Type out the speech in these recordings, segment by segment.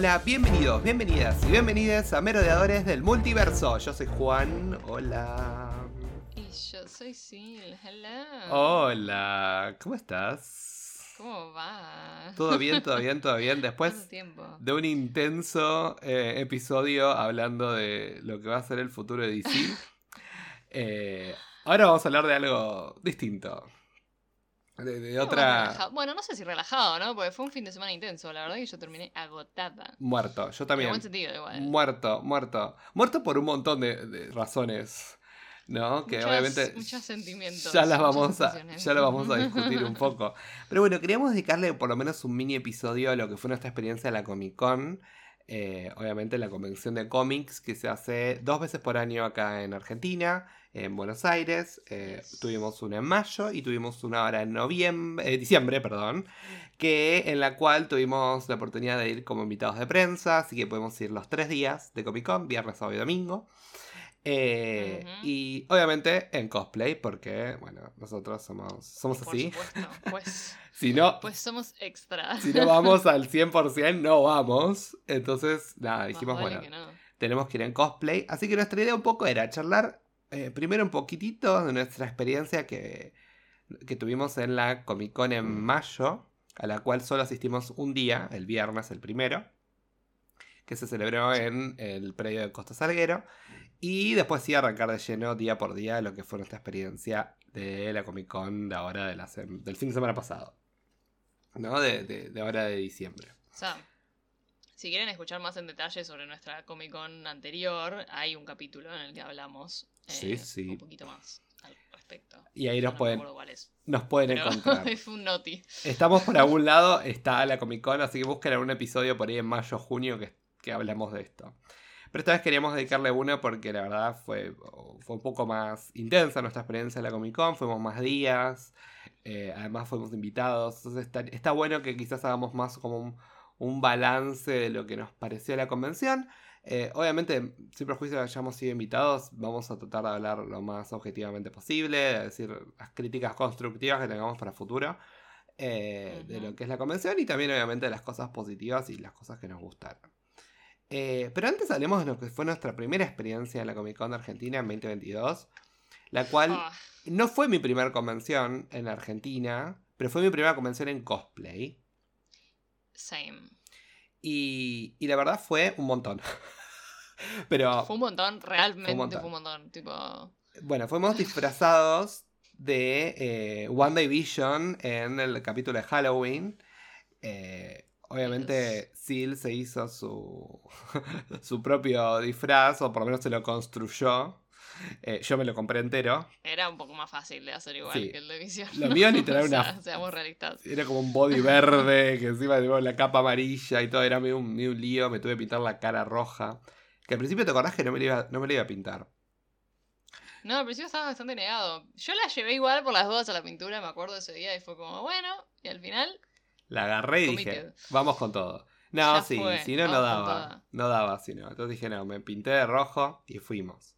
Hola, bienvenidos, bienvenidas y bienvenidas a Merodeadores del Multiverso. Yo soy Juan, hola. Y yo soy Sil, hello. Hola, ¿cómo estás? ¿Cómo va? ¿Todo bien, todo bien, todo bien? ¿Cuánto Después de un intenso eh, episodio hablando de lo que va a ser el futuro de DC, eh, ahora vamos a hablar de algo distinto. De, de otra... Bueno, no sé si relajado, ¿no? Porque fue un fin de semana intenso. La verdad que yo terminé agotada. Muerto, yo En también. buen sentido, igual. Muerto, muerto. Muerto por un montón de, de razones, ¿no? Que Muchos- obviamente Muchos sentimientos. ya las muchas vamos a, ya lo vamos a discutir un poco. Pero bueno, queríamos dedicarle por lo menos un mini episodio a lo que fue nuestra experiencia en la Comic Con. Eh, obviamente la convención de cómics que se hace dos veces por año acá en Argentina, en Buenos Aires. Eh. Tuvimos una en mayo y tuvimos una ahora en noviembre, eh, diciembre, perdón, que en la cual tuvimos la oportunidad de ir como invitados de prensa, así que podemos ir los tres días de Comic Con, viernes, sábado y domingo. Eh. Y obviamente en cosplay, porque, bueno, nosotros somos, somos Por así. supuesto. Pues, Si no, pues somos extras. si no vamos al 100%, no vamos. Entonces, nada, dijimos, bueno, no. tenemos que ir en cosplay. Así que nuestra idea un poco era charlar eh, primero un poquitito de nuestra experiencia que, que tuvimos en la Comic Con en mayo, a la cual solo asistimos un día, el viernes, el primero, que se celebró en el predio de Costa Salguero. Y después sí arrancar de lleno día por día lo que fue nuestra experiencia de la Comic Con de ahora, de la del fin de semana pasado. ¿No? De, de, de ahora de diciembre. O sea, si quieren escuchar más en detalle sobre nuestra Comic Con anterior, hay un capítulo en el que hablamos eh, Sí, sí. un poquito más al respecto. Y ahí nos no pueden, es, nos pueden pero encontrar. fue un noti. Estamos por algún lado, está la Comic Con, así que busquen algún episodio por ahí en mayo o junio que, que hablamos de esto. Pero esta vez queríamos dedicarle uno porque la verdad fue, fue un poco más intensa nuestra experiencia en la Comic Con, fuimos más días, eh, además fuimos invitados, entonces está, está bueno que quizás hagamos más como un, un balance de lo que nos pareció la convención. Eh, obviamente, sin prejuicio de que hayamos sido invitados, vamos a tratar de hablar lo más objetivamente posible, de decir las críticas constructivas que tengamos para futuro eh, de lo que es la convención y también obviamente de las cosas positivas y las cosas que nos gustaron. Eh, pero antes hablemos de lo que fue nuestra primera experiencia en la Comic Con de Argentina en 2022, la cual Ah, no fue mi primera convención en Argentina, pero fue mi primera convención en cosplay. same. Y, y la verdad fue un montón. pero Fue un montón, realmente montón. fue un montón. Tipo, bueno, fuimos disfrazados de eh, One Division en el capítulo de Halloween. Eh, obviamente, Seal se hizo su, su propio disfraz, o por lo menos se lo construyó. Eh, yo me lo compré entero. era un poco más fácil de hacer igual Sí. que el de visión. Lo mío literal O sea, una- Seamos realistas. Era como un body verde, que encima de la capa amarilla y todo, era medio un, medio un lío, me tuve que pintar la cara roja. Que al principio te acordás que no me lo iba, no me lo iba a pintar. No, al principio estaba bastante negado. Yo la llevé igual por las dudas a la pintura, me acuerdo ese día, y fue como, bueno, y al final, La agarré y dije, vamos con todo. No, Ya sí, fue, si no, no daba. No daba, si no. Entonces dije, no, me pinté de rojo y fuimos.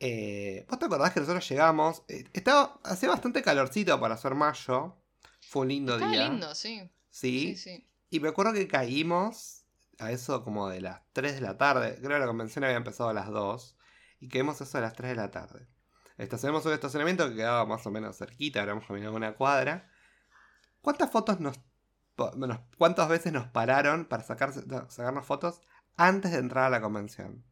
Eh, ¿Vos te acordás que nosotros llegamos? Eh, estaba, hacía bastante calorcito para ser mayo. Fue un lindo estaba día. lindo, sí. Sí. Sí, sí. Y me acuerdo que caímos a eso como de las 3 de la tarde. Creo que la convención había empezado a las 2. Y caímos a eso a las 3 de la tarde. Estacionamos un estacionamiento que quedaba más o menos cerquita. Habíamos caminado una cuadra. ¿Cuántas fotos nos, nos- ¿Cuántas veces nos pararon para sacarse- no, sacarnos fotos antes de entrar a la convención?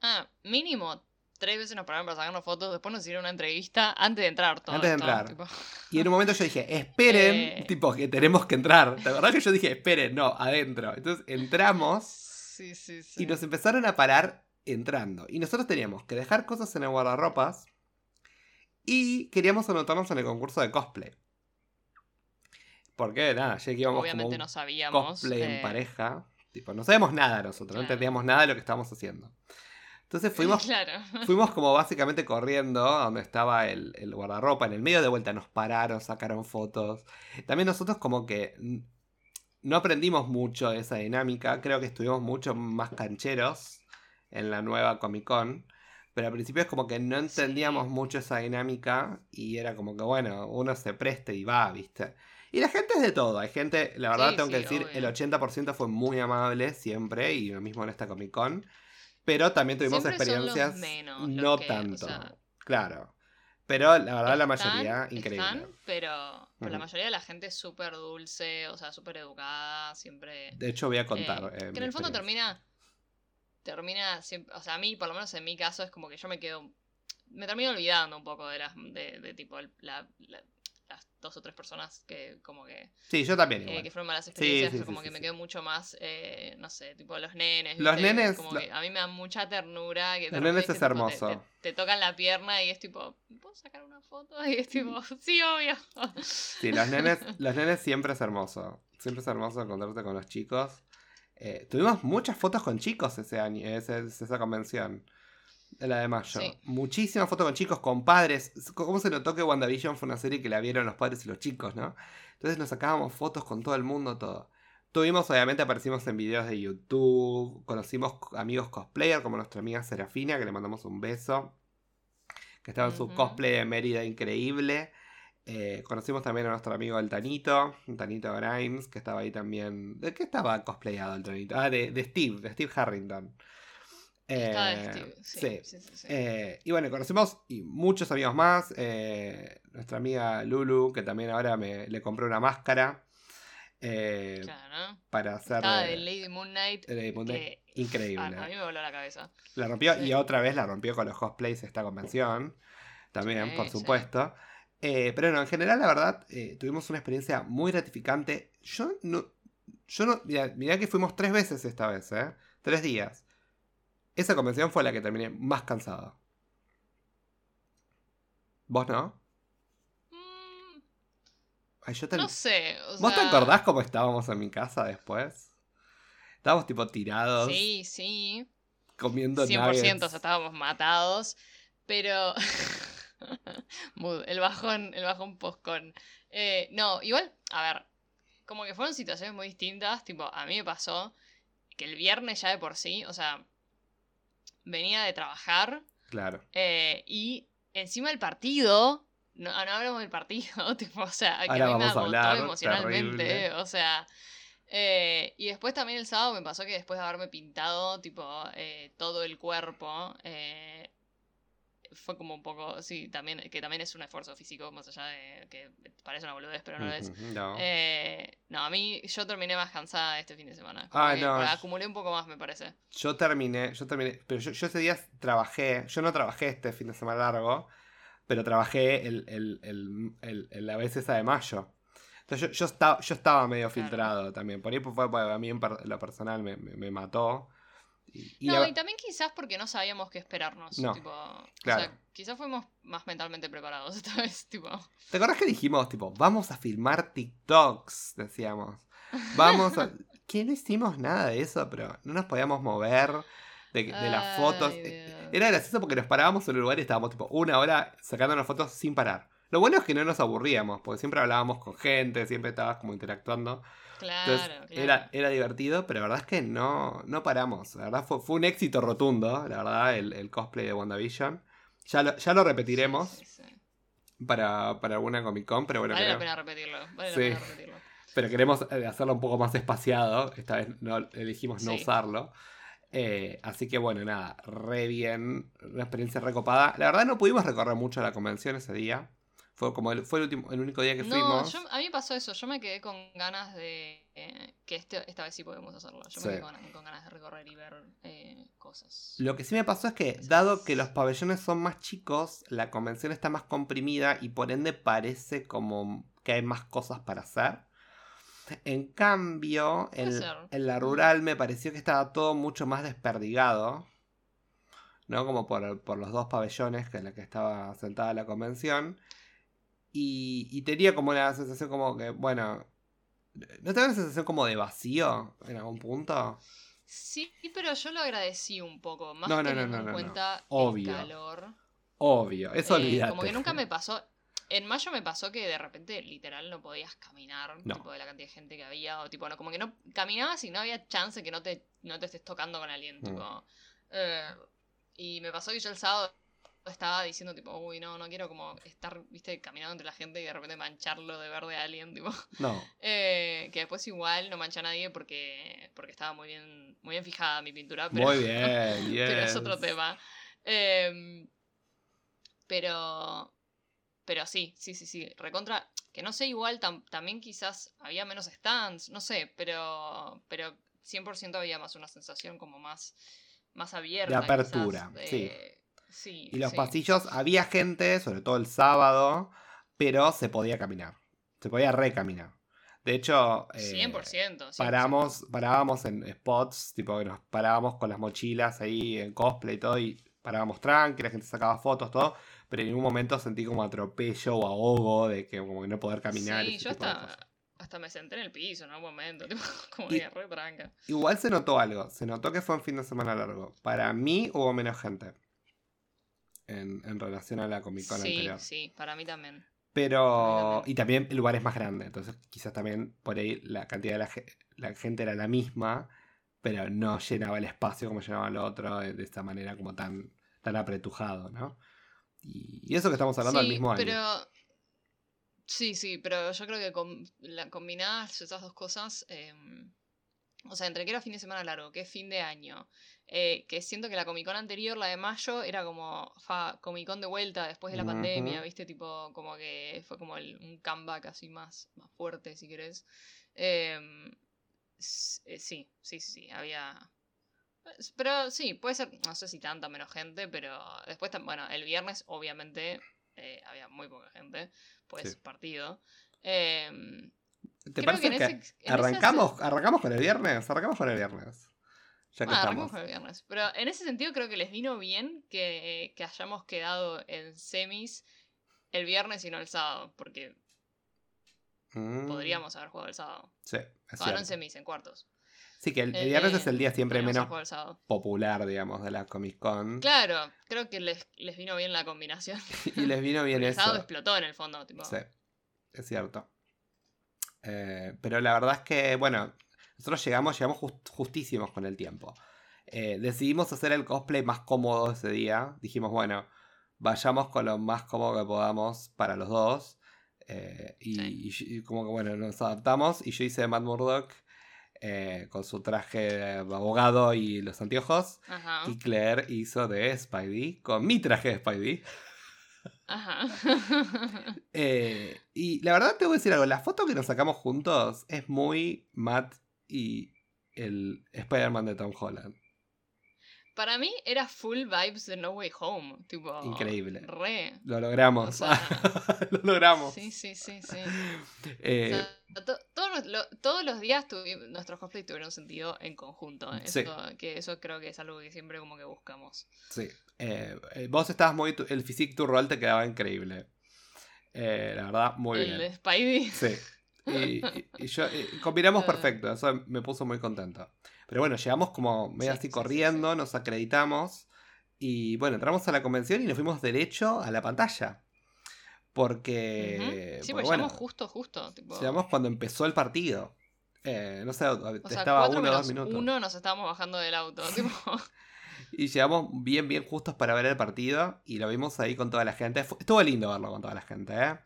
Ah, mínimo tres veces nos pararon para sacarnos fotos, después nos hicieron una entrevista antes de entrar. Todo Antes de entrar. tipo, Y en un momento yo dije, esperen, Eh. tipo que tenemos que entrar. ¿Te acordás que yo dije, esperen? No, adentro. Entonces entramos. Sí, sí, sí. Y nos empezaron a parar entrando. Y nosotros teníamos que dejar cosas en el guardarropas. Y queríamos anotarnos en el concurso de cosplay. Porque nada, ya que íbamos como Obviamente un no sabíamos. cosplay en eh, pareja. Tipo, no sabíamos nada nosotros, no entendíamos nada de lo que estábamos haciendo. Entonces fuimos, Claro. fuimos como básicamente corriendo a donde estaba el, el guardarropa. En el medio de vuelta nos pararon, sacaron fotos. También nosotros como que no aprendimos mucho de esa dinámica. Creo que estuvimos mucho más cancheros en la nueva Comic Con. Pero al principio es como que no entendíamos Sí. mucho esa dinámica y era como que, bueno, uno se preste y va, ¿viste? Y la gente es de todo. Hay gente, la verdad Sí, tengo que decir, obvio. el 80% fue muy amable siempre, y lo mismo en esta Comic Con. Pero también tuvimos Siempre son los experiencias menos los no o tanto. sea, claro. Pero la verdad, la mayoría, increíble. están, pero, pero la mayoría de la gente es súper dulce, o sea, súper educada, siempre... De hecho, voy a contar. Eh, eh, que en el fondo termina. Termina siempre. O sea, a mí, por lo menos en mi caso, es como que yo me quedo. Me termino olvidando un poco de las. de, de tipo el- la- dos o tres personas que como que. Sí, yo también. eh, que fueron malas experiencias. sí, sí, como sí, que me quedo mucho más. eh, no sé, tipo los nenes. Los ¿viste? nenes, Como lo- que a mí me da mucha ternura. Que Los nenes que, es tipo, te- hermoso. Te, te tocan la pierna y es tipo. ¿Puedo sacar una foto? Y es tipo. Sí, obvio. Sí, los nenes, los nenes siempre es hermoso. Siempre es hermoso encontrarte con los chicos. Eh, tuvimos muchas fotos con chicos ese año, ese- esa convención. La de mayo. Sí. Muchísimas fotos con chicos, con padres. ¿Cómo se notó que WandaVision fue una serie que la vieron los padres y los chicos, no? Entonces nos sacábamos fotos con todo el mundo, todo. Tuvimos, obviamente, aparecimos en videos de YouTube. Conocimos amigos cosplayer, como nuestra amiga Serafina, que le mandamos un beso. Que estaba en su cosplay de Mérida increíble. Eh, conocimos también a nuestro amigo el Tanito, el Tanito Grimes, que estaba ahí también. ¿De qué estaba cosplayado el Tanito? Ah, de, de Steve, de Steve Harrington. Eh, Steve, sí, sí. sí, sí, sí. Eh, y bueno, conocimos y muchos amigos más. eh, nuestra amiga Lulu, que también ahora me, le compré una máscara. eh, claro. Para hacer. Eh, de Lady Moon Knight. de Lady Moon Knight. que, Increíble. a, a mí me voló la cabeza. La rompió Sí. y otra vez la rompió con los cosplays esta convención. También, Sí, por sí. supuesto. Eh, pero no, en general, la verdad, eh, tuvimos una experiencia muy gratificante. Yo no. Yo no. Mirá, mirá que fuimos tres veces esta vez, ¿eh? Tres días. Esa convención fue la que terminé más cansado. ¿Vos no? Mm, Ay, yo te- no sé. o ¿Vos te acordás cómo estábamos en mi casa después? Estábamos tipo tirados, Sí, sí. comiendo 100% nuggets. o sea, estábamos matados. Pero. Mood, el bajón, el bajón postcon. Eh, no, igual, a ver. Como que fueron situaciones muy distintas. Tipo, a mí me pasó que el viernes ya de por sí, o sea, venía de trabajar. Claro. Eh, y encima el partido, no, no hablamos del partido, tipo, o sea, que Ahora a mí me vamos a agotó hablar, emocionalmente, terrible. o sea. eh, y después también el sábado me pasó que después de haberme pintado, tipo, eh, todo el cuerpo, eh, fue como un poco, sí, también, que también es un esfuerzo físico, más allá de que parece una boludez, pero no lo es. No. Eh, no, a mí yo terminé más cansada este fin de semana. Ah, no, Acumulé un poco más, me parece. Yo terminé, yo terminé, pero yo, yo ese día trabajé, yo no trabajé este fin de semana largo, pero trabajé el, el, el, el- la vez esa de mayo. Entonces yo, yo, estaba, yo estaba medio Claro. filtrado también, por ahí fue porque a mí en lo personal me, me- me mató. Y, y no, la- y también quizás porque no sabíamos qué esperarnos. No, tipo, claro. O sea, quizás fuimos más mentalmente preparados esta vez, tipo. ¿Te acordás que dijimos, tipo, vamos a filmar TikToks? Decíamos. Vamos a... que no hicimos nada de eso, pero no nos podíamos mover de, de las fotos. Dios. Era gracioso porque nos parábamos en un lugar y estábamos tipo una hora sacándonos fotos sin parar. Lo bueno es que no nos aburríamos, porque siempre hablábamos con gente, siempre estabas como interactuando. Claro, Entonces claro. era, era divertido, pero la verdad es que no, no paramos. La verdad fue, fue un éxito rotundo, la verdad, el, el cosplay de WandaVision. Ya lo, ya lo repetiremos Sí, sí, sí. Para, para alguna Comic Con, pero bueno, vale la creo- pena repetirlo. Vale Sí. la pena repetirlo. pero queremos eh, hacerlo un poco más espaciado. Esta vez no elegimos no usarlo. Eh, así que bueno, nada, re bien. Una experiencia recopada. La verdad no pudimos recorrer mucho la convención ese día. Fue como el, fue el, último, el único día que No, fuimos. yo, a mí me pasó eso. Yo me quedé con ganas de. eh, que este, esta vez sí podemos hacerlo. Yo Sí. me quedé con, con ganas de recorrer y ver eh, cosas. Lo que sí me pasó es que, dado que los pabellones son más chicos, la convención está más comprimida y por ende parece como que hay más cosas para hacer. En cambio, en, en la rural me pareció que estaba todo mucho más desperdigado. ¿No? Como por, por los dos pabellones que en los que estaba sentada la convención. Y, y tenía como una sensación como que, bueno. ¿No te da una sensación como de vacío en algún punto? Sí, pero yo lo agradecí un poco. Más No, no, teniendo en cuenta Obvio. el calor. Obvio, eso Eh, olvídate. Como que nunca me pasó. En mayo me pasó que de repente literal no podías caminar, No. tipo de la cantidad de gente que había, o tipo, no, como que no caminabas y no había chance que no te, no te estés tocando con alguien, Mm. tipo. eh, y me pasó que yo el sábado estaba diciendo, tipo, uy, no, no quiero como estar, viste, caminando entre la gente y de repente mancharlo de verde a alguien, tipo. No. Eh, que después igual no mancha a nadie porque, porque estaba muy bien, muy bien fijada mi pintura. Pero, Muy bien, bien. pero es otro tema. Em, pero. Pero sí, sí, sí, sí. Recontra. Que no sé, igual tam- también quizás había menos stands, no sé, pero. Pero 100% había más una sensación como más. Más abierta. De apertura, quizás, sí. de- sí. Y los sí. pasillos, había gente, sobre todo el sábado, pero se podía caminar. Se podía recaminar. De hecho, eh, 100%. 100%. paramos, parábamos en spots, tipo que nos parábamos con las mochilas ahí en cosplay y todo, y parábamos tranqui, la gente sacaba fotos, todo, pero en ningún momento sentí como atropello o ahogo de que como que no poder caminar. Sí, yo hasta, hasta me senté en el piso en algún momento, tipo, como Y- re tranca. Igual se notó algo, se notó que fue un fin de semana largo. Para mí hubo menos gente en, en relación a la Comic Con Sí, anterior. sí, para mí también. Pero. Y también el lugar es más grande. Entonces, quizás también por ahí la cantidad de la, la gente era la misma. Pero no llenaba el espacio como llenaba el otro. De, de esta manera como tan, tan apretujado, ¿no? Y, y eso que estamos hablando sí, del mismo año. pero... Sí, sí, pero yo creo que com- la, combinadas esas dos cosas, eh, o sea, entre que era fin de semana largo, que es fin de año, eh, que siento que la Comic Con anterior, la de mayo, era como fa, Comic Con de vuelta después de la pandemia, ¿viste? Tipo, como que fue como el- un comeback así más, más fuerte, si querés. Em, eh, sí, sí, sí, sí, había... Pero sí, puede ser, no sé si tanta menos gente, pero después, bueno, el viernes obviamente eh, había muy poca gente, pues Sí. partido. Em, ¿Te creo parece que, ese- en ese arrancamos, arrancamos con el viernes? Arrancamos con el viernes. Ya que Ah, estamos. arrancamos con el viernes. Pero en ese sentido creo que les vino bien que, que hayamos quedado en semis el viernes y no el sábado, porque Mm, podríamos haber jugado el sábado. Sí, es no en cierto. semis, en cuartos. Sí, que el, el Eh, viernes es el día siempre menos el popular, digamos, de la Comic Con. Claro, creo que les, les vino bien la combinación. Y les vino bien Porque el sábado eso. explotó en el fondo, tipo. Sí, es cierto. Eh, pero la verdad es que, bueno, nosotros llegamos, llegamos just- justísimos con el tiempo. Eh, decidimos hacer el cosplay más cómodo ese día. Dijimos, bueno, vayamos con lo más cómodo que podamos para los dos. Eh, y, Sí. y- y como que, bueno, nos adaptamos. Y yo hice de Matt Murdock eh, con su traje de abogado y los anteojos. Ajá. Y Claire hizo de Spidey con mi traje de Spidey. Ajá. Eh, y la verdad te voy a decir algo, la foto que nos sacamos juntos es muy Matt y el Spider-Man de Tom Holland. Para mí era full vibes de No Way Home. Tipo. Increíble. Re. Lo logramos. O sea, Lo logramos. Sí, sí, sí, sí. Eh, O sea, to- todos, lo- todos los días tuvi- nuestros cosplays tuvieron sentido en conjunto. Sí. Eso, que eso creo que es algo que siempre como que buscamos. sí. Eh, eh, vos estabas muy... tu- El physique to roll te quedaba increíble. Eh, la verdad, muy el bien. Spidey. Sí. Y, y- y yo, eh, combinamos perfecto, eso me puso muy contento. Pero bueno, llegamos como medio Sí, así sí, sí, corriendo, nos acreditamos y bueno, entramos a la convención y nos fuimos derecho a la pantalla. Porque. Sí, porque, bueno, llegamos justo, justo. Tipo, llegamos cuando empezó el partido. Eh, no sé, o sea, estaba uno o dos minutos. uno nos estábamos bajando del auto. tipo, Y llegamos bien, bien justos para ver el partido y lo vimos ahí con toda la gente. Estuvo lindo verlo con toda la gente, ¿eh?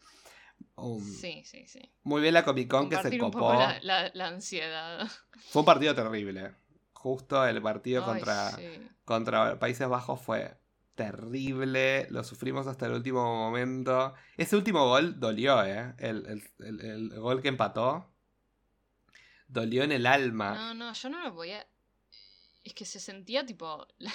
Um, sí, sí, sí. Muy bien la Comic Con que se un copó. poco la, la- la ansiedad. Fue un partido terrible. Justo el partido Ay, contra, sí. contra Países Bajos fue terrible. Lo sufrimos hasta el último momento. Ese último gol dolió, ¿eh? El, el- el- el gol que empató. Dolió en el alma. No, no, yo no lo podía. Es que se sentía tipo. la-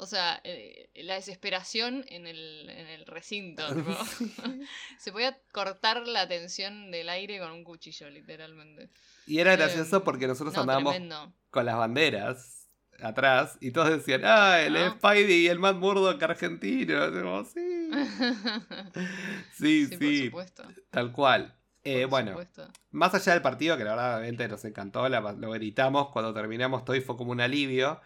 O sea, eh, la desesperación en el, en el recinto. tipo. se podía cortar la tensión del aire con un cuchillo, literalmente. Y era Eh, gracioso porque nosotros No, andábamos tremendo. con las banderas atrás y todos decían, ah, el ¿No? Spidey y el Matt Murdock argentino. Sí, sí, sí, sí, por supuesto. tal cual. Eh, bueno, supuesto. Más allá del partido, que la verdad obviamente nos encantó, la- lo gritamos cuando terminamos todo y fue como un alivio.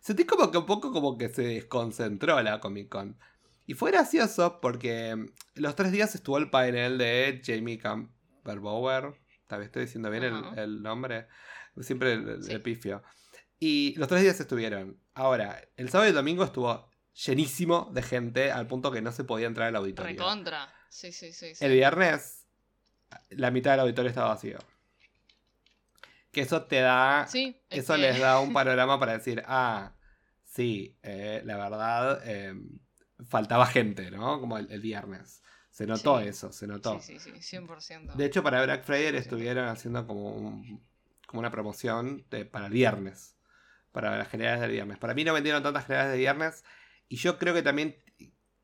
Sentí como que un poco como que se desconcentró la Comic Con. Y fue gracioso porque mm, los tres días estuvo el panel de Jamie Camper Tal vez estoy diciendo bien el, nombre. Siempre el, el- Sí. el pifio. Y los tres días estuvieron. Ahora, el sábado y el domingo estuvo llenísimo de gente al punto que no se podía entrar al auditorio. Recontra. Sí, sí, sí. sí. El viernes, la mitad del auditorio estaba vacío. Que eso te da. Sí, es Eso que- les da un panorama para decir, ah, sí, eh, la verdad, eh, faltaba gente, ¿no? Como el, el viernes. Se notó Sí. eso, se notó. Sí, sí, sí, 100%. De hecho, para Black Friday 100%. estuvieron haciendo como, un- como una promoción de- para el viernes. Para las generales del viernes. Para mí no vendieron tantas generales de viernes. Y yo creo que también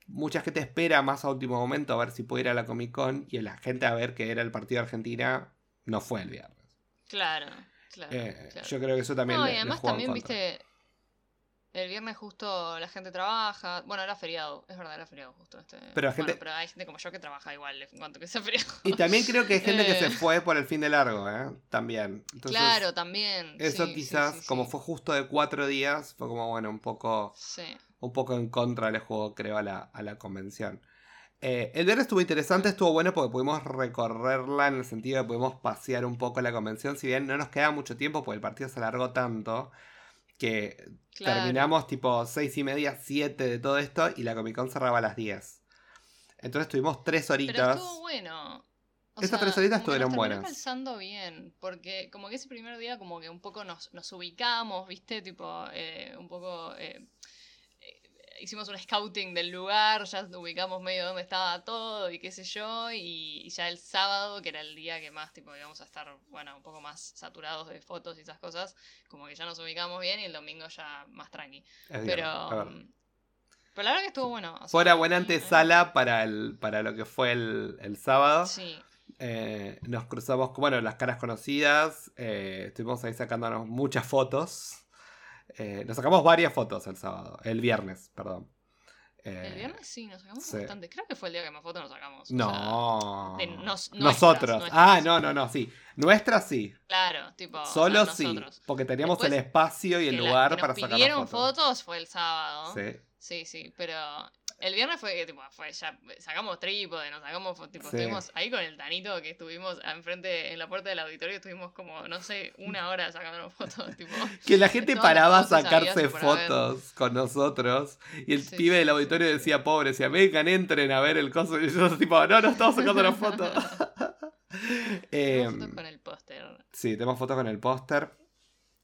mucha gente espera más a último momento a ver si puede ir a la Comic Con. Y la gente a ver que era el partido de Argentina no fue el viernes. Claro, claro. Eh, claro. Yo creo que eso también no, le, y le además también, viste, el viernes justo la gente trabaja. Bueno, era feriado, es verdad, era feriado justo. Este... Pero la gente- Bueno, pero hay gente como yo que trabaja igual en cuanto que sea feriado. Y también creo que hay gente que se Eh. fue por el fin de largo, ¿eh? También. Entonces, claro, también. Eso sí, quizás, sí, sí. como fue justo de cuatro días, fue como, bueno, un poco, Sí, un poco en contra del juego, creo, a la, a la convención. Eh, el viernes estuvo interesante, estuvo bueno porque pudimos recorrerla en el sentido de que pudimos pasear un poco la convención, si bien no nos queda mucho tiempo porque el partido se alargó tanto que claro. terminamos tipo seis y media, siete de todo esto y la Comic Con cerraba a las 10. Entonces tuvimos tres Pero horitas. estuvo bueno. O Esas sea, tres horitas nos estuvieron terminó buenas. calzando bien, porque como que ese primer día como que un poco nos, nos ubicamos, ¿viste? Tipo, eh, un poco... eh, hicimos un scouting del lugar, ya ubicamos medio dónde estaba todo y qué sé yo, y ya el sábado, que era el día que más, tipo, íbamos a estar, bueno, un poco más saturados de fotos y esas cosas, como que ya nos ubicamos bien y el domingo ya más tranqui. Es Pero... mm, Pero la verdad que estuvo bueno. o Fue sea, una buena antesala para, el, para lo que fue el, el sábado. Sí, Eh, nos cruzamos, bueno, las caras conocidas. eh, estuvimos ahí sacándonos muchas fotos. Eh, nos sacamos varias fotos el sábado, el viernes, perdón. Eh, El viernes sí, nos sacamos sí. bastante. Creo que fue el día que más fotos nos sacamos. o No. sea, de nos- nuestras, Nosotros. nuestras. Ah, no, no, no, sí. Nuestras sí. claro, tipo. Solo sí. Porque teníamos Después, el espacio y el Que la- lugar que nos para sacar pidieron fotos. fotos fue el sábado. Sí. Sí. sí, pero el viernes fue que tipo, fue ya sacamos trípode, nos sacamos tipo, Sí. estuvimos ahí con el Tanito que estuvimos enfrente en la puerta del auditorio, estuvimos como, no sé, una hora sacándonos fotos, tipo. Que la gente las paraba a fotos sacarse fotos con nosotros. Y el Sí, pibe del auditorio decía, pobre, decía, vengan, entren a ver el coso. Y yo tipo, no, no estamos sacando la foto. Eh, Tenemos fotos con el póster. sí, tenemos fotos con el póster.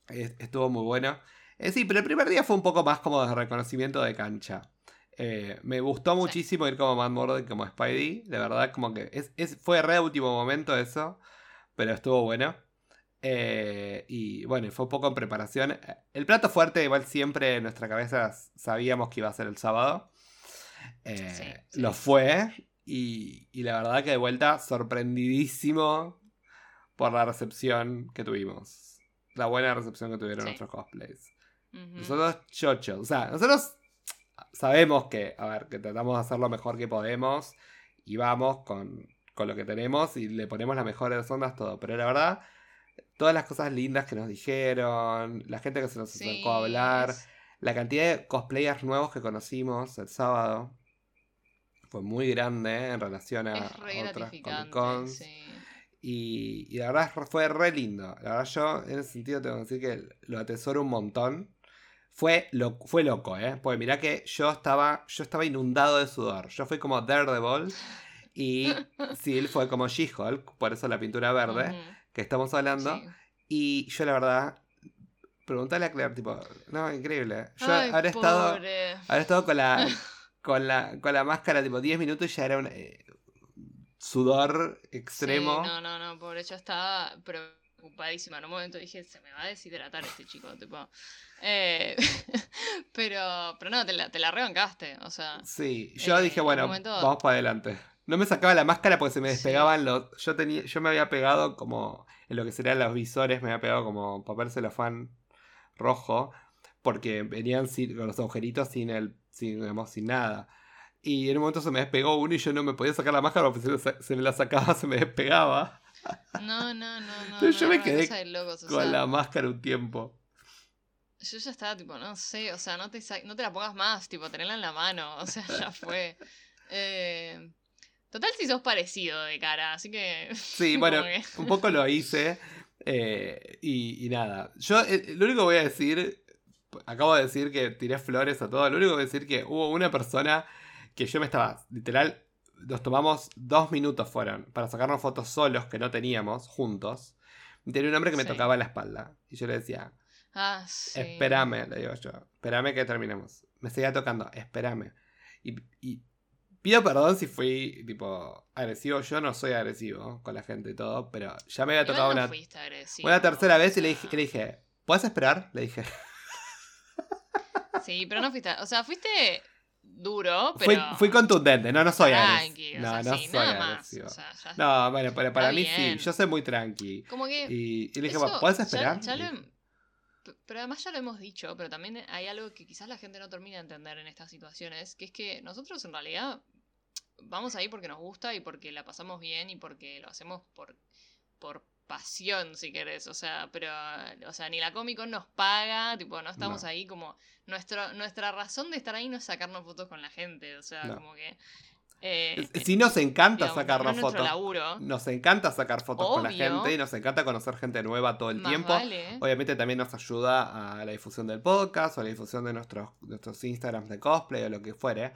Es- Estuvo muy bueno. Eh, sí, pero el primer día fue un poco más como de reconocimiento de cancha. Eh, me gustó muchísimo ir como Matt Murdock como Spidey. De verdad, como que es, es- fue re último momento eso. Pero estuvo bueno. Eh, y bueno, fue un poco en preparación. El plato fuerte, igual siempre en nuestra cabeza sabíamos que iba a ser el sábado. Eh, Sí, sí. Lo fue. Y, y la verdad que de vuelta sorprendidísimo por la recepción que tuvimos. La buena recepción que tuvieron Sí. nuestros cosplays. Nosotros chochos. O sea, nosotros sabemos que, a ver, que tratamos de hacer lo mejor que podemos. Y vamos con, con lo que tenemos y le ponemos las mejores ondas, todo. Pero la verdad, todas las cosas lindas que nos dijeron, la gente que se nos Sí, acercó a hablar, la cantidad de cosplayers nuevos que conocimos el sábado fue muy grande ¿eh? en relación a, otras gratificante. Comic-Cons. sí. Y, y la verdad fue re lindo. La verdad yo en ese sentido tengo que decir que lo atesoro un montón. Fue, lo, fue loco, ¿eh? Porque mirá que yo estaba, yo estaba inundado de sudor. Yo fui como Daredevil y Sil fue como She-Hulk, por eso la pintura verde Ujú, que estamos hablando. sí. Y yo la verdad, preguntale a Claire, tipo, no, increíble. Yo Ay, habré estado, habré estado con la, con la, con la máscara tipo 10 minutos y ya era un eh, sudor extremo. Sí, no, no, no, pobre, yo estaba preocupadísima. En un momento dije, se me va a deshidratar este chico, tipo. Eh, pero, pero no, te la, te la rebancaste, o sea. Sí, yo Eh, dije, bueno, momento- vamos para adelante. No me sacaba la máscara porque se me Sí. despegaban los. Yo tenía, yo me había pegado como. En lo que serían los visores, me había pegado como papel celofán rojo. Porque venían sin- con los agujeritos sin el. sin, digamos, sin nada. Y en un momento se me despegó uno y yo no me podía sacar la máscara porque se, se me la sacaba se me despegaba. No, no, no, no. Entonces yo no, me quedé Con la máscara un tiempo. Yo ya estaba tipo, no sé, o sea, no te, no te la pongas más, tipo, tenerla en la mano, o sea, ya fue. Eh, total, si sos parecido de cara, así que. Sí, bueno, que- un poco lo hice. eh, y, y nada. Yo eh, lo único que voy a decir, acabo de decir que tiré flores a todo. Lo único que voy a decir que hubo una persona que yo me estaba, literal, nos tomamos dos minutos fueron para sacarnos fotos solos que no teníamos, juntos. Y tenía un hombre que me Sí. tocaba la espalda. Y yo le decía, Ah, sí. espérame, le digo yo, espérame que terminemos. Me seguía tocando, espérame. Y, y pido perdón si fui, tipo, agresivo. Yo no soy agresivo con la gente y todo, pero ya me había tocado no una, agresivo, una tercera vez y le dije, le dije, ¿puedes esperar? Le dije. Sí, pero no fuiste. O sea, fuiste duro, Fui, pero. fui contundente, no, no soy tranqui, agresivo. o No, sea, no sí, soy nada más, agresivo. o sea, ya- No, bueno, pero para Está mí sí, yo soy muy tranqui. Como que. Y, y le dije, ¿puedes ya- esperar? ya lo Y- hem- p- pero además ya lo hemos dicho, pero también hay algo que quizás la gente no termina de entender en estas situaciones, que es que nosotros en realidad vamos ahí porque nos gusta y porque la pasamos bien y porque lo hacemos por, por pasión, si querés. O sea, pero, o sea, ni la Comic Con nos paga, tipo, no estamos No. ahí como. Nuestro, nuestra razón de estar ahí no es sacarnos fotos con la gente. O sea, No. como que. Eh, Sí nos encanta digamos, nuestro fotos. Nos encanta sacar fotos con la gente y nos encanta conocer gente nueva todo el Más tiempo. vale. Obviamente también nos ayuda a la difusión del podcast o a la difusión de nuestros, nuestros Instagrams de cosplay o lo que fuere.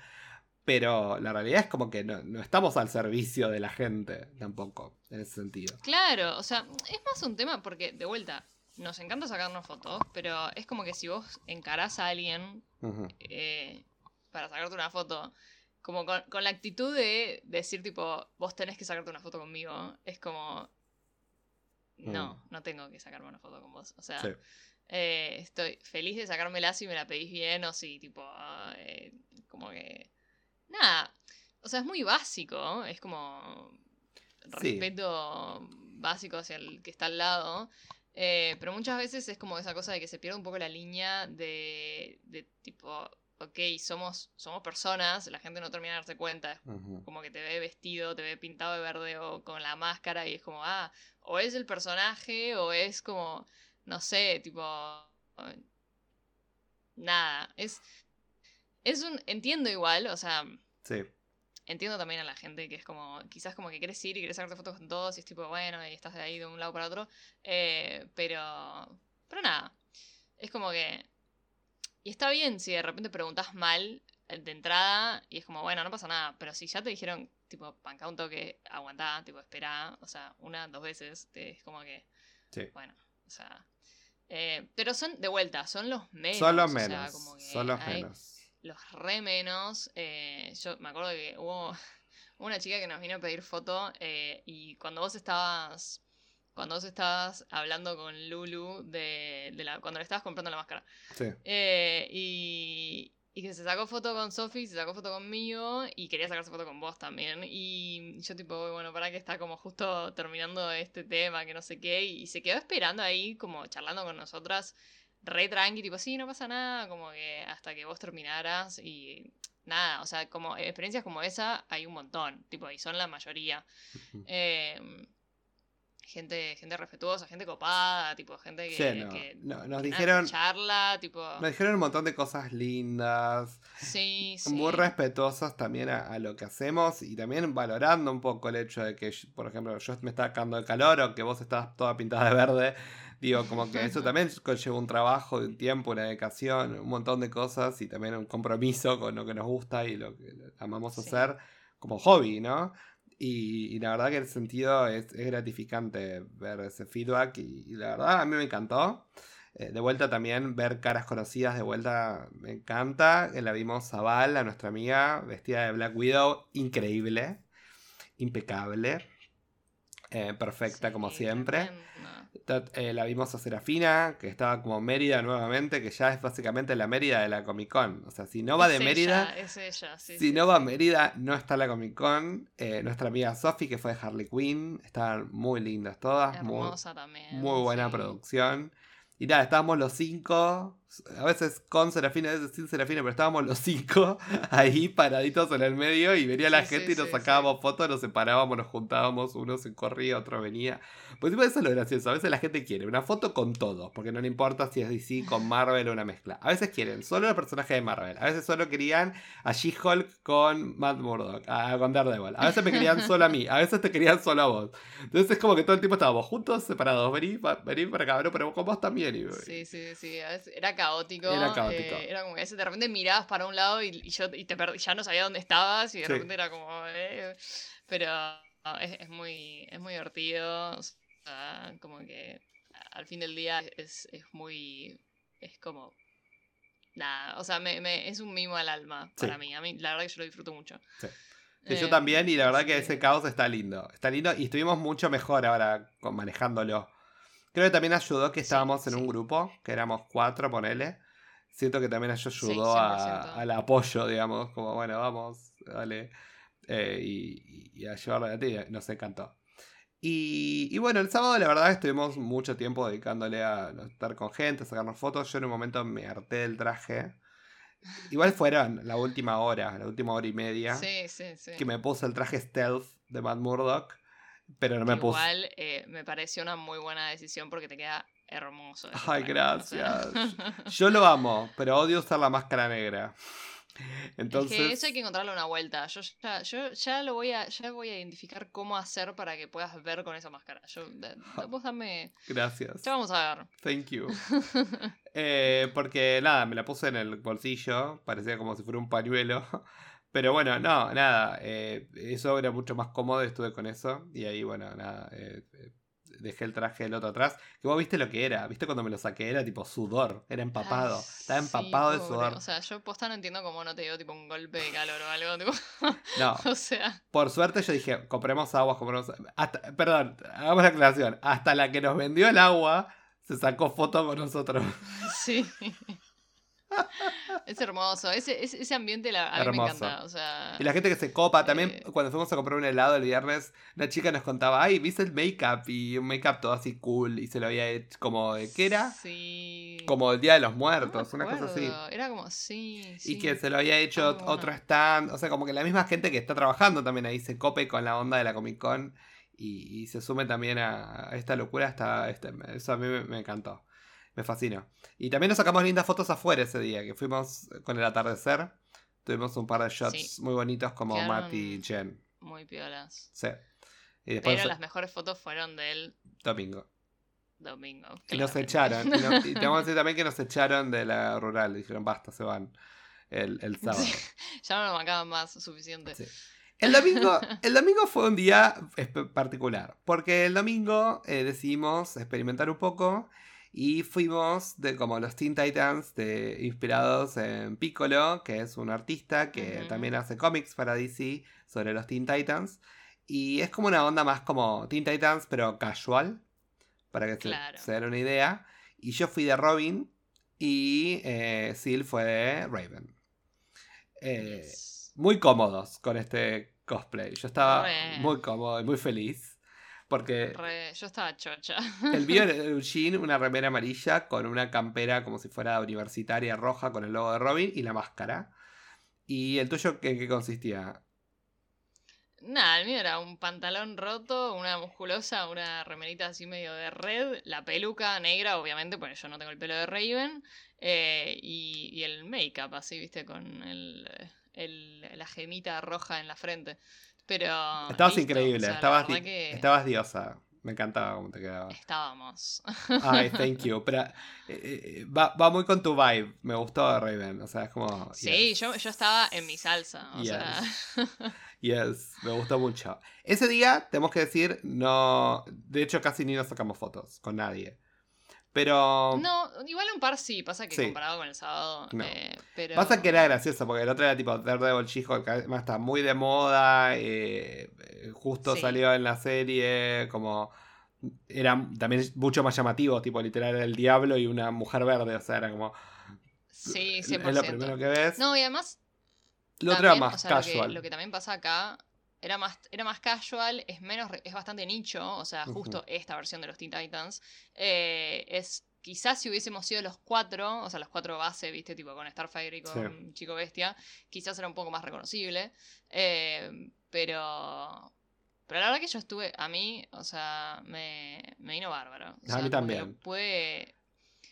Pero la realidad es como que no, no estamos al servicio de la gente tampoco, en ese sentido. Claro, o sea, es más un tema porque, de vuelta, nos encanta sacarnos fotos, pero es como que si vos encarás a alguien eh, para sacarte una foto, como con, con la actitud de decir, tipo, vos tenés que sacarte una foto conmigo, es como. No, no tengo que sacarme una foto con vos. O sea, Sí. eh, estoy feliz de sacármela si me la pedís bien o si, tipo, eh, como que. Nada. O sea, es muy básico. Es como. Sí. Respeto básico hacia el que está al lado. eh, pero muchas veces es como esa cosa de que se pierde un poco la línea de, de tipo, ok, somos, somos personas, la gente no termina de darse cuenta, como que te ve vestido, te ve pintado de verde o con la máscara y es como, ah, o es el personaje o es como, no sé, tipo, nada, es, es un, entiendo igual, o sea, Sí. entiendo también a la gente que es como, quizás como que quieres ir y quieres sacarte fotos con todos y es tipo, bueno, y estás de ahí de un lado para otro, eh, pero, pero nada, es como que, y está bien si de repente preguntas mal eh, de entrada y es como, bueno, no pasa nada, pero si ya te dijeron, tipo, panca un toque, aguantá, tipo, espera, o sea, una, dos veces, te- es como que, Sí. bueno, o sea, eh, pero son, de vuelta, son los menos. Son los o sea, menos. como que son los menos. los re menos. eh, yo me acuerdo que hubo una chica que nos vino a pedir foto eh, y cuando vos estabas. Cuando vos estabas hablando con Lulu de, de la, cuando le estabas comprando la máscara. Sí. eh, y, y que se sacó foto con Sofi, se sacó foto conmigo y quería sacarse foto con vos también. Y yo tipo, bueno, para que está como justo terminando este tema, que no sé qué. Y se quedó esperando ahí como charlando con nosotras re tranqui, tipo, sí, no pasa nada, como que hasta que vos terminaras y nada, o sea, como experiencias como esa hay un montón, tipo, y son la mayoría. Eh, gente, gente respetuosa, gente copada, tipo, gente que, Sí, no, que- no, nos que dijeron, charla, tipo, nos dijeron un montón de cosas lindas, sí, sí. muy respetuosos también a, a lo que hacemos y también valorando un poco el hecho de que, por ejemplo, yo me estaba cagando de calor o que vos estás toda pintada de verde. Digo, como que eso también conlleva un trabajo, un tiempo, una dedicación, un montón de cosas y también un compromiso con lo que nos gusta y lo que amamos Sí. hacer como hobby, ¿no? Y, la verdad que ese sentido es, es gratificante ver ese feedback y, y la verdad a mí me encantó. Eh, de vuelta también ver caras conocidas, de vuelta me encanta. Eh, La vimos a Val, a nuestra amiga, vestida de Black Widow, increíble, impecable, eh, perfecta Sí, como siempre. eh, la vimos a Serafina, que estaba como Mérida nuevamente, que ya es básicamente la Mérida de la Comic Con. O sea, si no va Es de Mérida, ella, es ella, sí, si sí, no va a. Mérida, no está la Comic Con. Eh, nuestra amiga Sophie, que fue de Harley Quinn, estaban muy lindas todas, muy, Hermosa también. muy buena producción. Y nada, estábamos los cinco, a veces con Serafina, a veces sin Serafina, pero estábamos los cinco ahí paraditos en el medio y venía la Sí, gente sí, y nos sí, sacábamos fotos, nos separábamos, nos juntábamos, uno se corría, otro venía. Pues eso es lo gracioso, a veces la gente quiere una foto con todos, porque no le importa si es DC con Marvel o una mezcla. A veces quieren solo el personaje de Marvel, a veces solo querían a She-Hulk con Matt Murdock, a, con Daredevil. A veces me querían solo a mí, a veces te querían solo a vos. Entonces es como que todo el tiempo estábamos juntos, separados. Vení, vení para acá, pero con vos también. Y, Sí, sí, sí. Era caótico. Era caótico. eh, era como que de repente mirabas para un lado y, y yo y te perdí- ya no sabía dónde estabas y de Sí. repente era como. eh, pero no, es, es muy, es muy divertido. O sea, como que al fin del día es, es muy. Es como. Nada, o sea, me, me- es un mimo al alma Sí. para mí. A mí, la verdad que yo lo disfruto mucho. Sí. Yo Eh, también, y la verdad que ese caos está lindo. Está lindo y estuvimos mucho mejor ahora con- manejándolo. Creo que también ayudó que Sí, estábamos en sí. un grupo, que éramos cuatro, ponele. Siento que también eso Sí, ayudó a- 100%. al apoyo, digamos, como bueno, vamos, dale. eh, y, y a llevarlo adelante nos encantó. Y, y bueno, el sábado la verdad estuvimos mucho tiempo dedicándole a estar con gente, a sacarnos fotos. Yo en un momento me harté del traje. Igual fueron la última hora, la última hora y media Sí, sí, sí. que me puse el traje stealth de Matt Murdock, pero no me puse. Igual eh, me pareció una muy buena decisión porque te queda hermoso. Ay, traje, o sea. gracias. Yo lo amo, pero odio usar la máscara negra. Entonces, Es que eso hay que encontrarle una vuelta. Yo ya, yo ya lo voy a, ya voy a identificar cómo hacer para que puedas ver con esa máscara. Yo, vos dame. gracias. Ya vamos a ver. Thank you. Eh, porque nada, me la puse en el bolsillo, parecía como si fuera un pañuelo. Pero bueno, no, nada, eh, eso era mucho más cómodo, estuve con eso. Y ahí, bueno, nada, eh, eh, dejé el traje del otro atrás. Que vos viste lo que era, viste cuando me lo saqué, era tipo sudor, era empapado, Ay, estaba sí, empapado de sudor. O sea, yo posta no entiendo cómo no te dio tipo un golpe de calor o algo. Tipo, No, o sea, por suerte yo dije, compremos agua, compremos... Hasta, perdón, hagamos la aclaración, hasta la que nos vendió el agua se sacó foto con nosotros. sí. Es hermoso. Ese, ese, ambiente la- a mí me encanta. O sea, Y la gente que se copa, también Eh. cuando fuimos a comprar un helado el viernes, una chica nos contaba, ay, viste el make-up y un make-up todo así cool y se lo había hecho como de, ¿qué era? Sí. Como el Día de los No Muertos, una cosa así. Era como, sí, Y sí. que se lo había hecho Ah, bueno. otro stand, o sea, como que la misma gente que está trabajando también ahí se cope con la onda de la Comic Con y, y se sume también a, a esta locura, hasta este, eso a mí me, me encantó, me fascinó. Y también nos sacamos lindas fotos afuera ese día, que fuimos con el atardecer, tuvimos un par de shots Sí. muy bonitos como Quedaron Matt y Jen. Muy piolas. Sí. Y después Pero las mejores fotos fueron del domingo. domingo. Y nos echaron. Y, no- y te vamos a decir también que nos echaron de la rural. Dijeron, basta, se van el, el sábado. Sí. Ya no nos marcaban más suficiente. Sí. El domingo, el domingo fue un día particular, porque el domingo eh, decidimos experimentar un poco y fuimos de como los Teen Titans de, inspirados en Piccolo, que es un artista que también hace cómics para DC sobre los Teen Titans. Y es como una onda más como Teen Titans, pero casual, para que se- Claro. se, den una idea. Y yo fui de Robin y eh, Seal fue de Raven. Eh, Yes. muy cómodos con este cosplay. Yo estaba muy cómodo y muy feliz. Porque Re- yo estaba chocha. el mío era un jean, una remera amarilla con una campera como si fuera universitaria roja con el logo de Robin y la máscara. ¿Y el tuyo en qué consistía? Nada, el mío era un pantalón roto, una musculosa, una remerita así medio de red, la peluca negra, obviamente, porque yo no tengo el pelo de Raven, eh, y, y el make-up así, viste, con el, el- la gemita roja en la frente. Pero. Estabas listo, increíble, o sea, la estabas, di- que estabas diosa. Me encantaba cómo te quedaba. Estábamos. Ay, thank you. Pero eh, eh, va, va muy con tu vibe. Me gustó Raven. O sea, es como. Sí, yes. yo, yo estaba en mi salsa. O Yes. sea. Yes, me gustó mucho. Ese día, tenemos que decir, no. De hecho, casi ni nos sacamos fotos con nadie. Pero. No, igual un par sí, pasa que Sí. comparado con el sábado. No. eh, pero... Pasa que era gracioso, porque el otro era tipo Daredevil She-Hulk, que además está muy de moda, eh, eh, justo Sí. salió en la serie, como era también mucho más llamativo, tipo literal era el diablo y una mujer verde, o sea, era como Sí, es lo 100%. primero que ves. No, y además lo otro era más o sea, lo que- casual. Lo que, también pasa acá era más, era más casual, es menos, es bastante nicho, o sea, justo esta versión de los Teen Titans. eh, es quizás si hubiésemos sido los cuatro, o sea, los cuatro base, viste, tipo con Starfire y con Chico Bestia, quizás era un poco más reconocible. eh, pero. Pero la verdad que yo estuve, a mí, o sea, me, me vino bárbaro. O A mí también. Lo pude,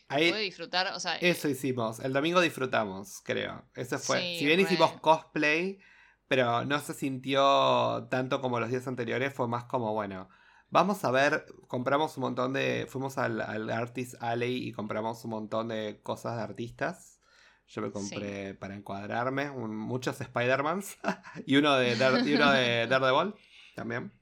Ahí, pude disfrutar, o sea, eso hicimos. El domingo disfrutamos, creo. Eso fue. Sí, si bien hicimos cosplay, pero no se sintió tanto como los días anteriores, fue más como, bueno, Vamos a ver, compramos un montón de. Fuimos al, al Artist Alley y compramos un montón de cosas de artistas. Yo me compré para encuadrarme un- muchos Spider-Mans y uno de, Dare- y uno de Daredevil también.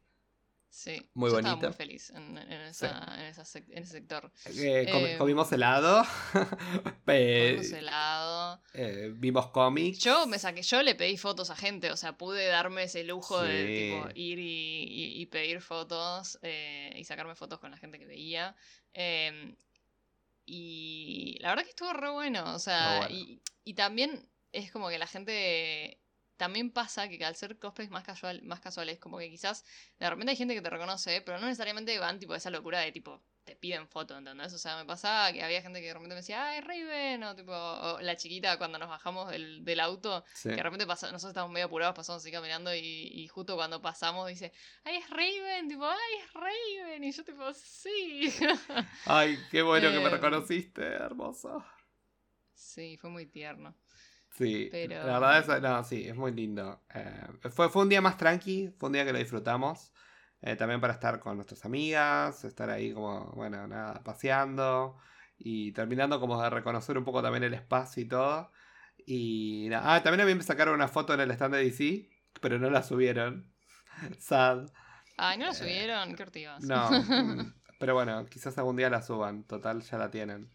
Sí. Muy yo Estaba bonito. muy feliz en, en esa- en esa sec- en ese sector. Eh, Eh, comimos helado. Comimos helado. eh, vimos cómics. Yo me saqué, yo le pedí fotos a gente, o sea, pude darme ese lujo de tipo, ir y, y- y pedir fotos y sacarme fotos con la gente que veía. Eh, y la verdad que estuvo re bueno, o sea, Estuvo bueno. Y, y también es como que la gente... También pasa que al ser cosplays más, casual, más casuales, como que quizás de repente hay gente que te reconoce, pero no necesariamente van tipo esa locura de tipo, te piden foto, ¿entendés? O sea, me pasaba que había gente que de repente me decía, ay, Raven, o tipo, o la chiquita cuando nos bajamos del, del auto, Sí. que de repente nosotros estábamos medio apurados, pasamos así caminando y, y justo cuando pasamos dice, ay, es Raven, tipo, ay, es Raven, y yo tipo, sí. Ay, qué bueno que me Eh, reconociste, hermoso. sí, fue muy tierno. Sí, Pero- la verdad es, no, sí, es muy lindo. Eh, fue, fue un día más tranqui, fue un día que lo disfrutamos. eh, también para estar con nuestras amigas, estar ahí como, bueno, nada, paseando y terminando como de reconocer un poco también el espacio y todo. Y nada, ah, también a mí me sacaron una foto en el stand de DC, pero no la subieron. Sad. Ay, ¿no lo Eh, subieron? Qué ortigas. No, pero bueno, quizás algún día la suban, total, ya la tienen.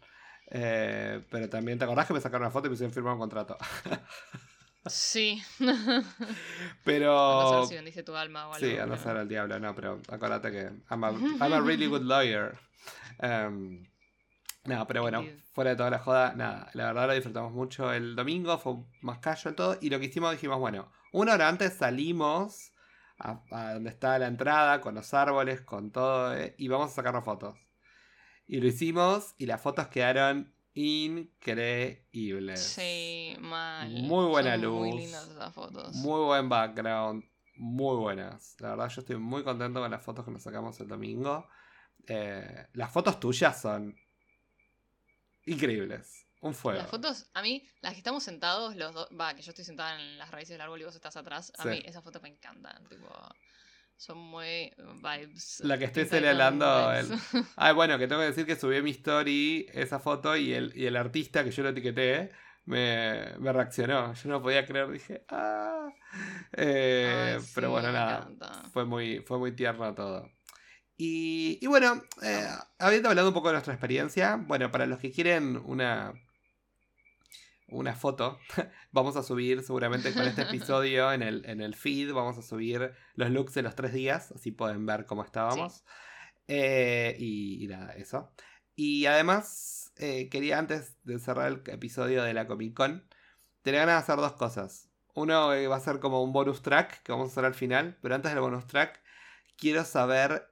Eh, pero también, ¿te acordás que me sacaron una foto y me hicieron firmar un contrato? sí. Pero... No saber si bendice tu alma o algo. Sí, a no ser al diablo, no, pero acuérdate que I'm a, I'm a really good lawyer. Em, no, pero bueno, fuera de toda la joda, nada, la verdad lo disfrutamos mucho el domingo, fue más casual todo, y lo que hicimos dijimos, bueno, una hora antes salimos a, a donde está la entrada, con los árboles, con todo, eh, y vamos a sacarnos fotos. Y lo hicimos, y las fotos quedaron increíbles. Sí, mal. Muy buena Son Muy luz. lindas esas fotos. Muy buen background, muy buenas. La verdad, yo estoy muy contento con las fotos que nos sacamos el domingo. Eh, las fotos tuyas son increíbles. Un fuego. Las fotos, a mí, las que estamos sentados, los dos, va, que yo estoy sentada en las raíces del árbol y vos estás atrás, a Sí. mí esas fotos me encantan, tipo, son muy vibes. La que esté Instagram señalando vibes. Ay, bueno, que tengo que decir que subí mi story esa foto y el, y el artista que yo lo etiqueté me, me reaccionó. Yo no podía creer, dije, ah. Eh, Ay, pero bueno, nada. Fue muy, fue muy tierno todo. Y, y bueno, eh, habiendo hablado un poco de nuestra experiencia, bueno, para los que quieren una, una foto, vamos a subir seguramente con este episodio en el, en el feed, vamos a subir los looks de los tres días, así pueden ver cómo estábamos. Eh, y, y nada, eso. Y además, eh, quería antes de cerrar el episodio de la Comic Con, tenía ganas de hacer dos cosas. Uno eh, va a ser como un bonus track que vamos a hacer al final, pero antes del bonus track, quiero saber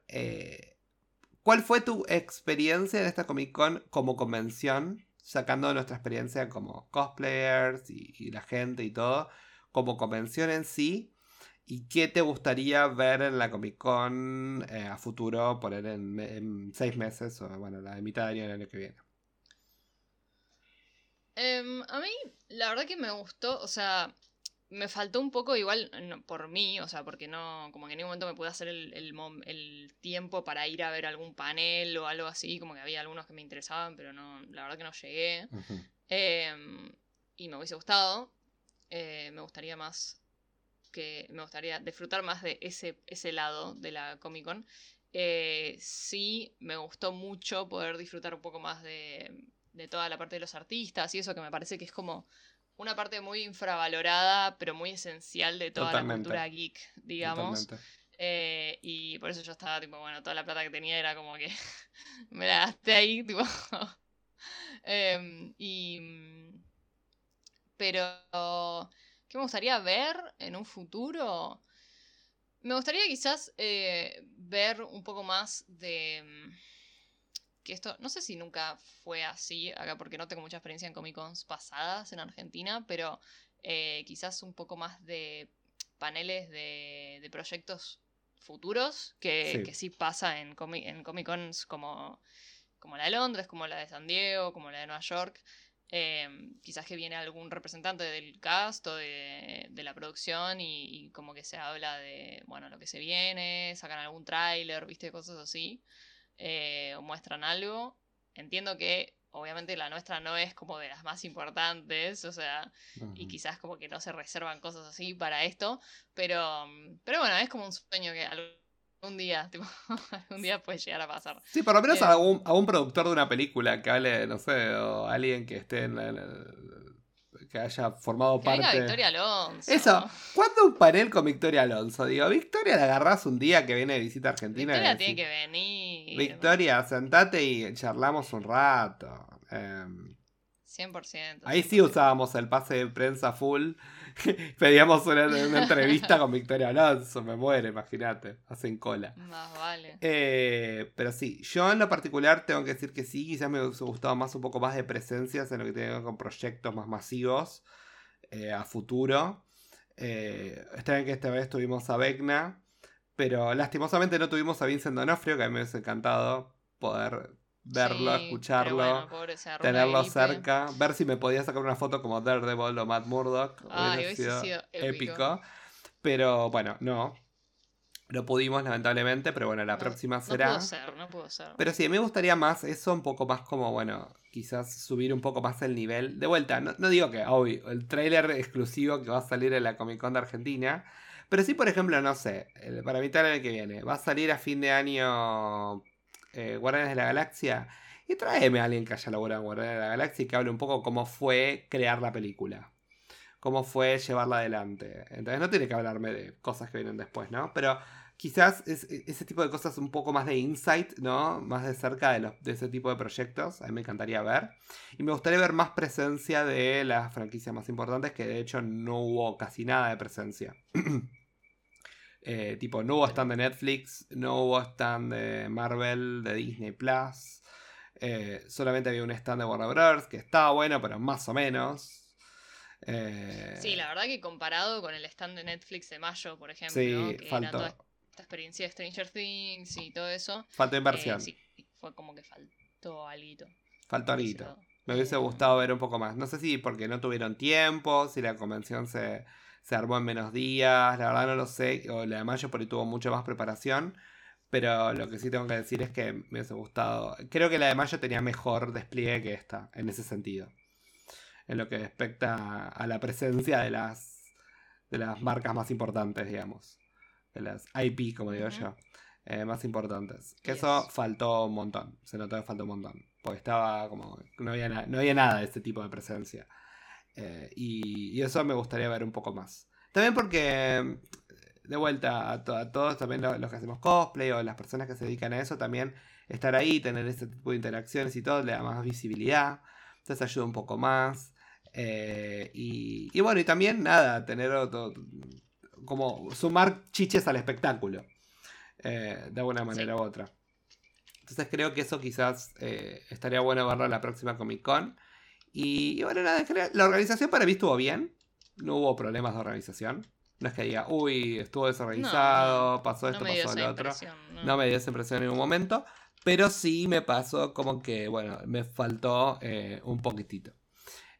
cuál fue tu experiencia en esta Comic Con como convención, sacando nuestra experiencia como cosplayers y, la gente y todo, como convención en sí. ¿Y qué te gustaría ver en la Comic Con eh, a futuro, poner en, en seis meses o bueno, la mitad de año del año que viene? Em, a mí, la verdad que me gustó, o sea, me faltó un poco igual no, por mí, o sea, porque no, como que en ningún momento me pude hacer el, el tiempo para ir a ver algún panel o algo así, como que había algunos que me interesaban, pero no, la verdad que no llegué. Em, y me hubiese gustado. eh, me gustaría más que. Me gustaría disfrutar más de ese, ese lado de la Comic Con. Eh, sí, me gustó mucho poder disfrutar un poco más de, de toda la parte de los artistas y eso que me parece que es como una parte muy infravalorada, pero muy esencial de toda Totalmente. la cultura geek, digamos. Eh, y por eso yo estaba, tipo, bueno, toda la plata que tenía era como que me la gasté ahí, tipo. Em, y. Pero. ¿Qué me gustaría ver en un futuro? Me gustaría quizás eh, ver un poco más de. Que esto, no sé si nunca fue así acá, porque no tengo mucha experiencia en Comic Cons pasadas en Argentina, pero eh, quizás un poco más de paneles de, de proyectos futuros, que Sí. sí, que sí pasa en, comi- en Comic Cons como, como la de Londres, como la de San Diego, como la de Nueva York. Em, quizás que viene algún representante del cast o de, la producción y, como que se habla de, bueno, lo que se viene, sacan algún tráiler, viste, cosas así, eh, o muestran algo. Entiendo que obviamente la nuestra no es como de las más importantes, o sea, y quizás como que no se reservan cosas así para esto, pero, pero bueno, es como un sueño que algún día, tipo, algún día puede llegar a pasar. Sí, por lo menos a, un, a, un, productor de una película que hable, no sé, o alguien que esté en, la, que haya formado parte. Venga Victoria Alonso. Eso, ¿cuándo un panel con Victoria Alonso? Digo, Victoria la agarrás un día que viene de visita a Argentina. Victoria tiene que venir. Victoria, sentate y charlamos un rato. 100%. Em, ahí sí usábamos el pase de prensa full. Pedíamos una, entrevista con Victoria Alonso, me muere, imagínate. Hacen cola. Más vale. Eh, pero sí, yo en lo particular tengo que decir que sí, quizás me hubiese gustado más un poco más de presencias en lo que tiene que ver con proyectos más masivos eh, a futuro. Eh, está bien que esta vez tuvimos a Vecna, pero lastimosamente no tuvimos a Vincent Donofrio, que a mí me hubiese encantado poder verlo, escucharlo, tenerlo cerca, ver si me podía sacar una foto como Daredevil o Matt Murdock. Ay, sido, épico. Pero bueno, no. No pudimos, lamentablemente, pero bueno, la próxima será. No pudo ser, no pudo ser. Pero sí, a mí me gustaría más eso, un poco más como, bueno, quizás subir un poco más el nivel. De vuelta, no, digo que, obvio, el trailer exclusivo que va a salir en la Comic Con de Argentina. Pero sí, por ejemplo, no sé, para mitad del año que viene, va a salir a fin de año eh, Guardianes de la Galaxia. Y tráeme a alguien que haya laburado en Guardianes de la Galaxia y que hable un poco cómo fue crear la película. Cómo fue llevarla adelante. Entonces no tiene que hablarme de cosas que vienen después, ¿no? Pero quizás ese tipo de cosas un poco más de insight, ¿no? Más de cerca de, de, ese tipo de proyectos. A mí me encantaría ver. Y me gustaría ver más presencia de las franquicias más importantes, que de hecho no hubo casi nada de presencia. Eh, tipo, no hubo stand de Netflix, no hubo stand de Marvel, de Disney Plus. Eh, solamente había un stand de Warner Bros. que estaba bueno, pero más o menos. Eh, sí, la verdad que comparado con el stand de Netflix de mayo, por ejemplo, que era toda esta experiencia de Stranger Things y todo eso. Faltó inversión. sí, fue como que faltó algo. Faltó algo. Me hubiese gustado ver un poco más. No sé si porque no tuvieron tiempo, si la convención se se armó en menos días, la verdad no lo sé, o la de mayo por ahí tuvo mucha más preparación, pero lo que sí tengo que decir es que me hubiese gustado, creo que la de mayo tenía mejor despliegue que esta, en ese sentido, en lo que respecta a la presencia de las, de las marcas más importantes, digamos, de las IP, como digo yo. Eh, más importantes. Que eso faltó un montón. Se notó que faltó un montón. Porque estaba como. No había, no había nada de ese tipo de presencia. Eh, y, eso me gustaría ver un poco más. También porque, de vuelta, a, todos también los, que hacemos cosplay o las personas que se dedican a eso, también estar ahí, tener ese tipo de interacciones y todo, le da más visibilidad. Entonces ayuda un poco más. Eh, y, bueno, y también nada, tener otro, como sumar chiches al espectáculo. Eh, de alguna manera u otra. Entonces creo que eso quizás estaría bueno verlo en la próxima Comic Con. Y, bueno, la organización para mí estuvo bien. No hubo problemas de organización. No es que diga, uy, estuvo desorganizado, pasó esto, pasó lo otro. No. me dio esa impresión en ningún momento. Pero sí me pasó como que, bueno, me faltó eh, un poquitito.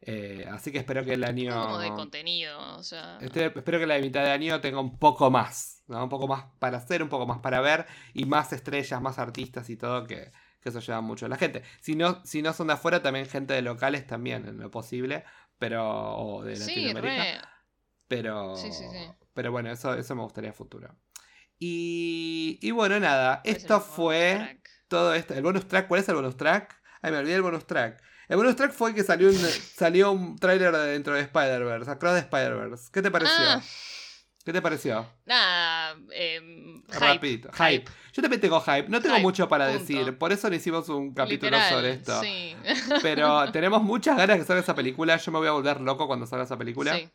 Eh, así que espero que el año. Como de contenido, o sea. Este, espero que la mitad de año tenga un poco más, ¿no? Un poco más para hacer, un poco más para ver y más estrellas, más artistas y todo que, que eso lleva mucho a la gente. Si no, si no son de afuera, también gente de locales también, en lo posible, pero o de Latinoamérica. Pero, pero bueno, eso, eso me gustaría futuro. Y, y bueno, nada, esto fue todo esto. ¿El bonus track? ¿Cuál es el bonus track? Ay, me olvidé el bonus track. El bonus track fue que salió un, salió un tráiler dentro de Spider-Verse, Across de Spider-Verse. ¿Qué te pareció? Ah. ¿Qué te pareció? Nada, eh. Hype. Yo también tengo hype. No tengo mucho para decir. Por eso le hicimos un capítulo sobre esto. Sí. Pero tenemos muchas ganas de que salga esa película. Yo me voy a volver loco cuando salga esa película. Sí.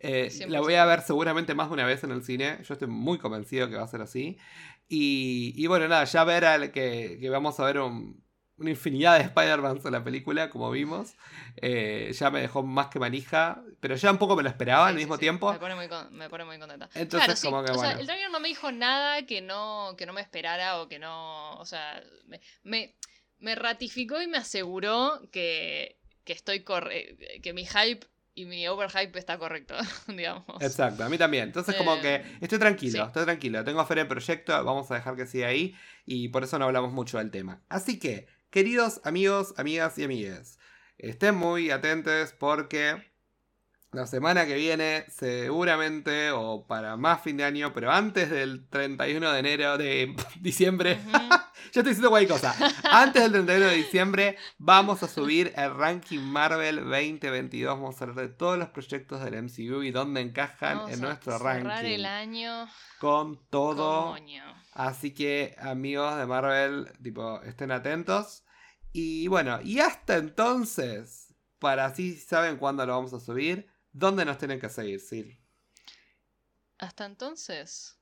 Eh, la voy a ver seguramente más de una vez en el cine. Yo estoy muy convencido que va a ser así. Y, y bueno, nada, ya ver al que, que vamos a ver un, una infinidad de Spider-Man en la película, como vimos. Eh, ya me dejó más que manija, pero ya un poco me lo esperaba al mismo tiempo. Me pone, muy me pone muy contenta. Entonces, como que, el trailer no me dijo nada que no, que no me esperara o que no. O sea, me, me, ratificó y me aseguró que que estoy corre que mi hype y mi overhype está correcto, digamos. Exacto, a mí también. Entonces, como que Eh, estoy tranquilo, sí. estoy tranquilo. Tengo fe en el proyecto, vamos a dejar que siga ahí y por eso no hablamos mucho del tema. Así que, queridos amigos, amigas y amigues, estén muy atentos porque la semana que viene, seguramente, o para más fin de año, pero antes del 31 de enero de diciembre, yo estoy diciendo cualquier cosa. Antes del 31 de diciembre vamos a subir el ranking Marvel 2022. Vamos a hablar de todos los proyectos del MCU y dónde encajan Vamos en a nuestro ranking. el año Con todo. Así que amigos de Marvel, tipo, estén atentos. Y bueno, y hasta entonces, para así saben cuándo lo vamos a subir, ¿dónde nos tienen que seguir, Sil? Hasta entonces,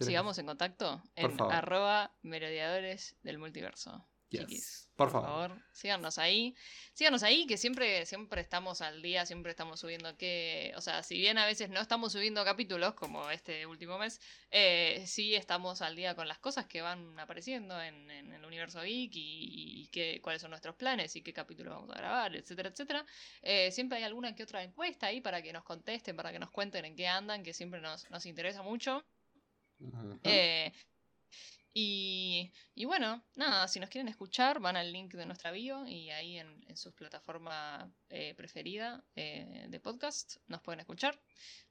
sigamos en contacto Por en favor. arroba merodeadores del multiverso. Yes. Por favor. síganos ahí. Síganos ahí, que siempre, siempre estamos al día, siempre estamos subiendo que. O sea, si bien a veces no estamos subiendo capítulos, como este último mes, eh, sí estamos al día con las cosas que van apareciendo en, en el universo geek y, y qué- cuáles son nuestros planes y qué capítulos vamos a grabar, etcétera, etcétera. Eh, siempre hay alguna que otra encuesta ahí para que nos contesten, para que nos cuenten en qué andan, que siempre nos, nos interesa mucho. Eh, y, y bueno, nada, si nos quieren escuchar, van al link de nuestra bio y ahí en, en su plataforma eh, preferida eh, de podcast nos pueden escuchar.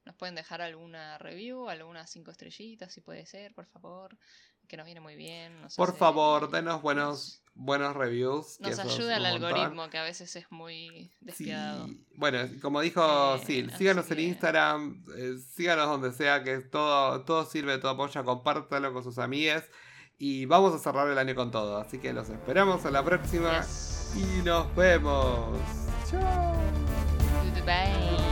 Nos pueden dejar alguna review, algunas cinco estrellitas, si puede ser, por favor, que nos viene muy bien. nos Por hace- favor, denos buenos, buenos reviews. Nos ayuda el algoritmo, que a veces es muy despiadado. Sí. Bueno, como dijo Eh, Sil, síganos en que- Instagram, eh, síganos donde sea, que todo, todo sirve, todo apoya, compártalo con sus amigues. Y vamos a cerrar el año con todo. Así que los esperamos en la próxima. Yes. Y nos vemos. Chao. Goodbye.